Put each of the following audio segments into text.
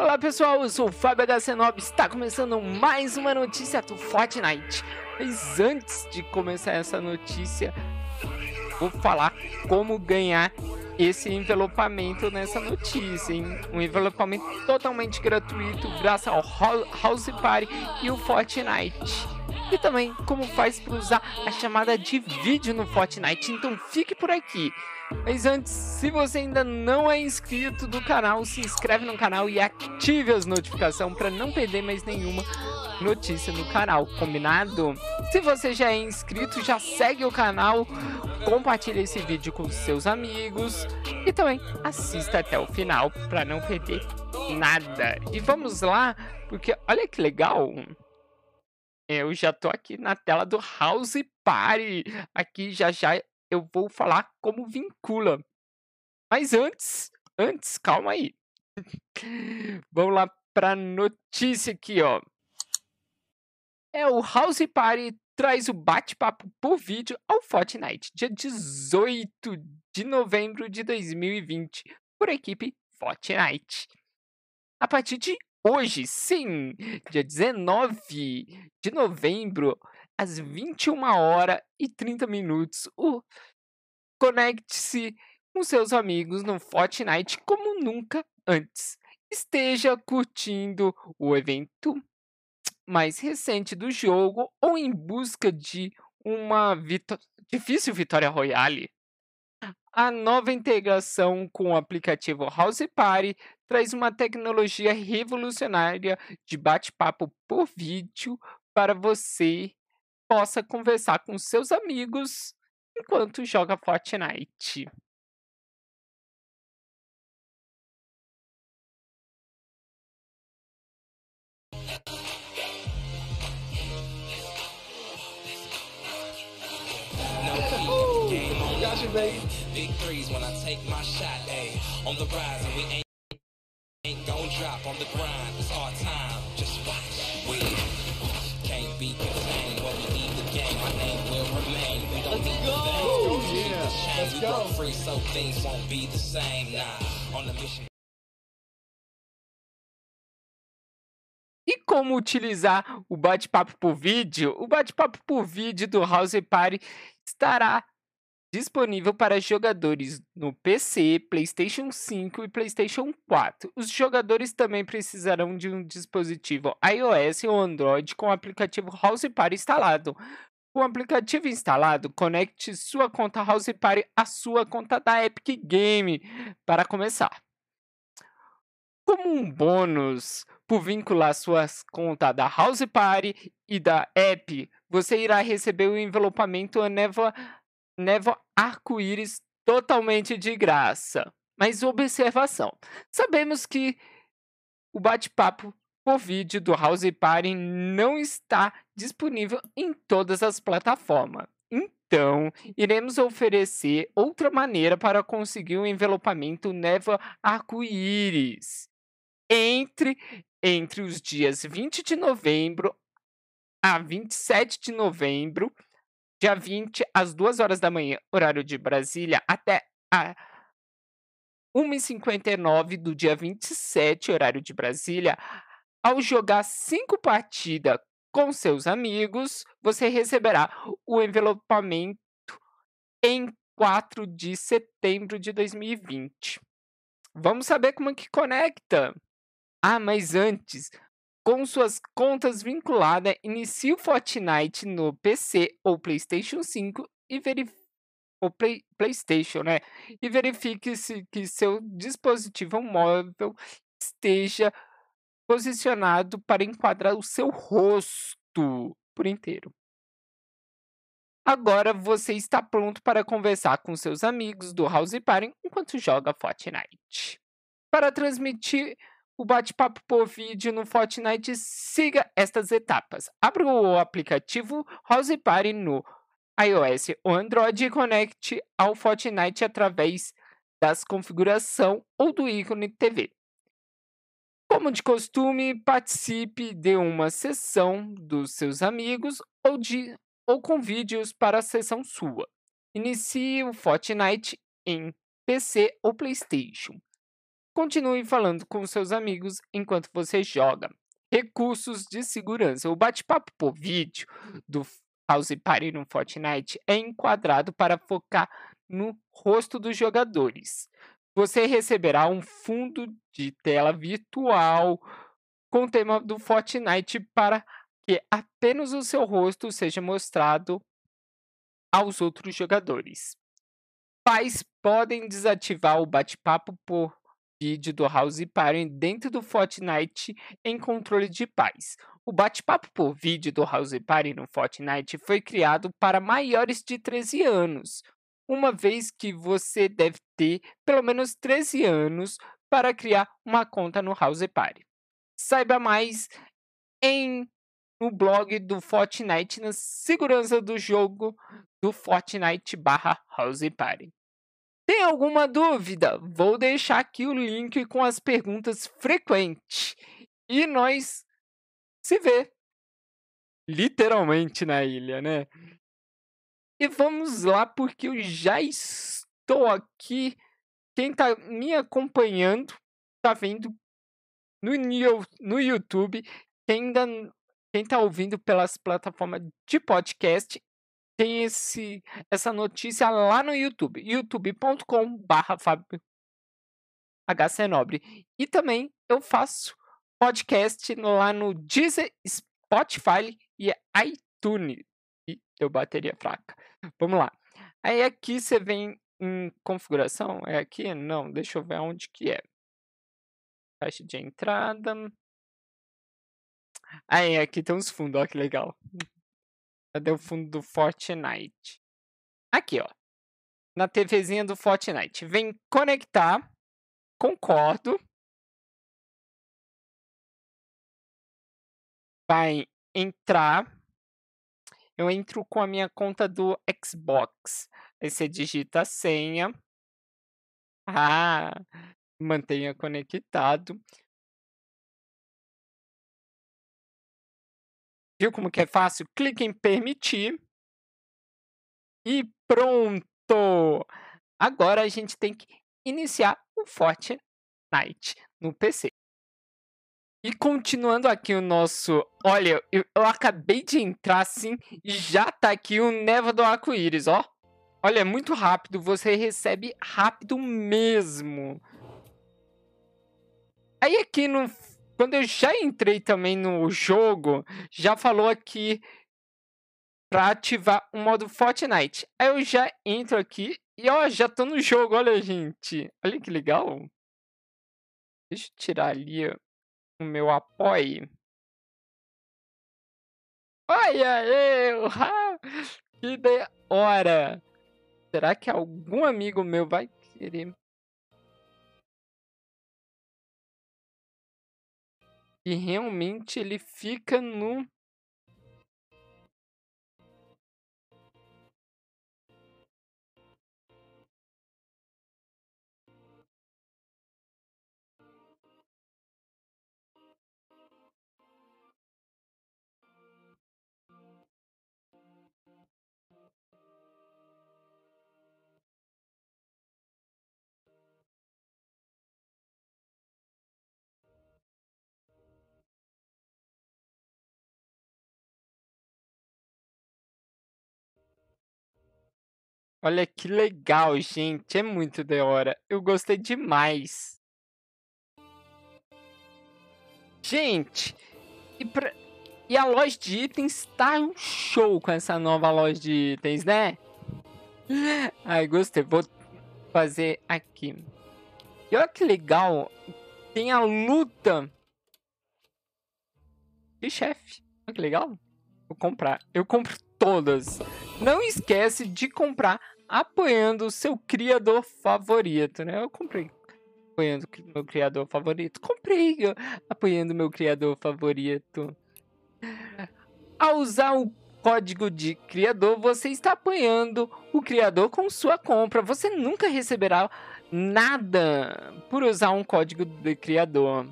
Olá pessoal, eu sou o Fábio HC9, está começando mais uma notícia do Fortnite. Mas antes de começar essa notícia, vou falar como ganhar esse envelopamento nessa notícia, hein? Um envelopamento totalmente gratuito graças ao House Party e o Fortnite. E também como faz para usar a chamada de vídeo no Fortnite, então fique por aqui. Mas antes, se você ainda não é inscrito do canal, se inscreve no canal e ative as notificações para não perder mais nenhuma notícia no canal, combinado? Se você já é inscrito, já segue o canal, compartilha esse vídeo com seus amigos e também assista até o final para não perder nada. E vamos lá, porque olha que legal. Eu já tô aqui na tela do House Party. Aqui já já eu vou falar como vincula. Mas antes, antes, calma aí. Vamos lá para notícia aqui, ó. É o House Party traz o bate-papo por vídeo ao Fortnite, dia 18 de novembro de 2020, por equipe Fortnite. A partir de hoje, sim, dia 19 de novembro, às 21 horas e 30 minutos. O Conecte-se com seus amigos no Fortnite como nunca antes. Esteja curtindo o evento mais recente do jogo ou em busca de uma vitó difícil vitória royale. A nova integração com o aplicativo House Party traz uma tecnologia revolucionária de bate-papo por vídeo para você possa conversar com seus amigos enquanto joga Fortnite. Big threes when I take my shot, ayy. On the rise and we ain't, ain't gon' drop on the grind. It's our time, just watch. We can't be contained when we leave the game. My name will remain. We don't need the things. Yeah. Let's we go. broke free so things won't be the same. Nah, on the mission. E como utilizar o bate-papo por vídeo? O bate-papo por vídeo do House Party estará disponível para jogadores no PC, PlayStation 5 e PlayStation 4. Os jogadores também precisarão de um dispositivo iOS ou Android com o aplicativo House Party instalado. Com o aplicativo instalado, conecte sua conta House Party à sua conta da Epic Game para começar. Como um bônus por vincular suas contas da House Party e da App, você irá receber o envelopamento Neva arco-íris totalmente de graça. Mas observação: sabemos que o bate-papo por vídeo do House Party não está disponível em todas as plataformas. Então, iremos oferecer outra maneira para conseguir o um envelopamento névoa arco-íris. Entre, entre os dias 20 de novembro a 27 de novembro dia 20, às 2 horas da manhã, horário de Brasília, até a 1h59 do dia 27, horário de Brasília, ao jogar cinco partidas com seus amigos, você receberá o envelopamento em 4 de setembro de 2020. Vamos saber como é que conecta. Ah, mas antes, com suas contas vinculadas, inicie o Fortnite no PC ou PlayStation 5 e verifique ou Play, PlayStation, né? E verifique se que seu dispositivo móvel esteja posicionado para enquadrar o seu rosto por inteiro. Agora você está pronto para conversar com seus amigos do House Party enquanto joga Fortnite. Para transmitir o bate-papo por vídeo no Fortnite, siga estas etapas. Abra o aplicativo House Party no iOS ou Android e conecte ao Fortnite através das configuração ou do ícone TV. Como de costume, participe de uma sessão dos seus amigos ou, de, ou com vídeos para a sessão sua. Inicie o Fortnite em PC ou PlayStation. Continue falando com seus amigos enquanto você joga. Recursos de segurança. O bate-papo por vídeo do House Party no Fortnite é enquadrado para focar no rosto dos jogadores. Você receberá um fundo de tela virtual com o tema do Fortnite para que apenas o seu rosto seja mostrado aos outros jogadores. Pais podem desativar o bate-papo por vídeo do House Party dentro do Fortnite em controle de pais. O bate-papo por vídeo do House Party no Fortnite foi criado para maiores de 13 anos, uma vez que você deve ter pelo menos 13 anos para criar uma conta no House Party. Saiba mais em no blog do Fortnite na segurança do jogo do Fortnite barra House Party. Tem alguma dúvida? Vou deixar aqui o link com as perguntas frequentes. E nós se vê literalmente na ilha, né? E vamos lá, porque eu já estou aqui. Quem tá me acompanhando tá vendo no, no YouTube. Quem ainda quem tá ouvindo pelas plataformas de podcast tem esse, essa notícia lá no YouTube, youtube.com/barra HCNobre. E também eu faço podcast lá no Deezer, Spotify e iTunes. E deu bateria fraca. Vamos lá. Aí aqui você vem em configuração. É aqui? Não, deixa eu ver onde que é. Caixa de entrada. Aí aqui tem uns fundos, ó que legal. Cadê o fundo do Fortnite? Aqui, ó. Na TVzinha do Fortnite. Vem conectar. Concordo. Vai entrar. Eu entro com a minha conta do Xbox. Aí você digita a senha. Ah, mantenha conectado. Viu como que é fácil? Clique em permitir. E pronto! Agora a gente tem que iniciar o Fortnite no PC. E continuando aqui o nosso... Olha, eu, eu acabei de entrar assim e já tá aqui o Neva do Arco-Íris, ó. Olha, é muito rápido, você recebe rápido mesmo. Aí aqui no quando eu já entrei também no jogo, já falou aqui para ativar o modo Fortnite. Aí eu já entro aqui e ó, já tô no jogo, olha gente. Olha que legal. Deixa eu tirar ali o meu apoio. Olha eu! Que da hora! Será que algum amigo meu vai querer E realmente ele fica no Olha que legal, gente. É muito da hora. Eu gostei demais. Gente, e, pra... e a loja de itens tá um show com essa nova loja de itens, né? Ai, gostei. Vou fazer aqui. E olha que legal. Tem a luta de chefe. Olha que legal. Vou comprar. Eu compro todas. Não esquece de comprar apoiando o seu criador favorito, né? Eu comprei apoiando meu criador favorito. Comprei apoiando o meu criador favorito. Ao usar o código de criador, você está apoiando o criador com sua compra. Você nunca receberá nada por usar um código de criador.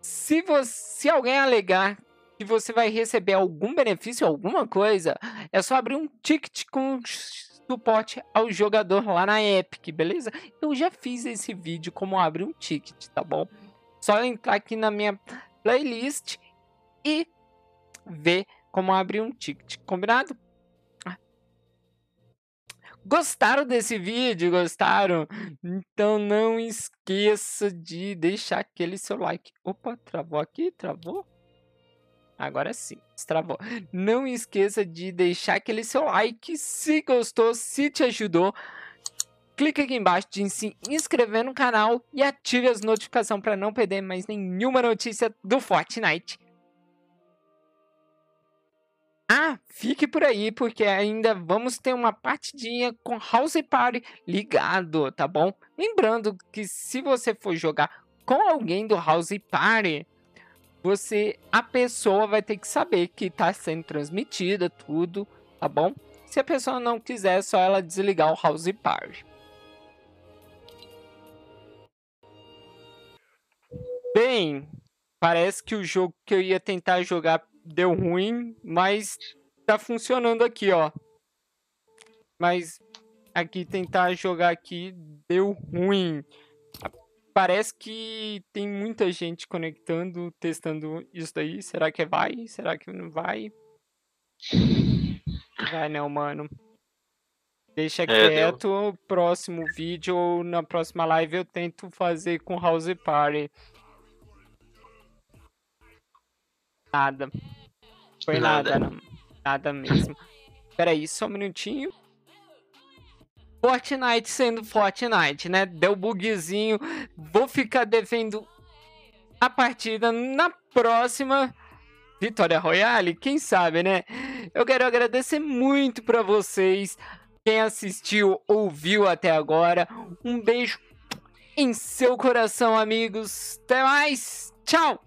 Se, você, se alguém alegar que você vai receber algum benefício, alguma coisa, é só abrir um ticket com suporte ao jogador lá na Epic, beleza? Eu já fiz esse vídeo como abrir um ticket, tá bom? Só entrar aqui na minha playlist e ver como abrir um ticket, combinado? Gostaram desse vídeo? Gostaram? Então não esqueça de deixar aquele seu like. Opa, travou aqui? Travou? Agora sim, destravou. Não esqueça de deixar aquele seu like se gostou, se te ajudou. Clique aqui embaixo de se inscrever no canal e ative as notificações para não perder mais nenhuma notícia do Fortnite. Ah, fique por aí, porque ainda vamos ter uma partidinha com House Party ligado, tá bom? Lembrando que se você for jogar com alguém do House Party, você, a pessoa vai ter que saber que está sendo transmitida tudo, tá bom? Se a pessoa não quiser, é só ela desligar o House Party. Bem, parece que o jogo que eu ia tentar jogar deu ruim, mas tá funcionando aqui, ó. Mas aqui tentar jogar aqui deu ruim. Parece que tem muita gente conectando, testando isso daí. Será que vai? Será que não vai? Vai não, mano. Deixa é, quieto. Deu. Próximo vídeo ou na próxima live eu tento fazer com House Party. Nada. Foi nada, nada não. Nada mesmo. Pera aí, só um minutinho. Fortnite sendo Fortnite, né? Deu bugzinho. Vou ficar devendo a partida na próxima Vitória Royale, quem sabe, né? Eu quero agradecer muito para vocês, quem assistiu, ouviu até agora. Um beijo em seu coração, amigos. Até mais. Tchau.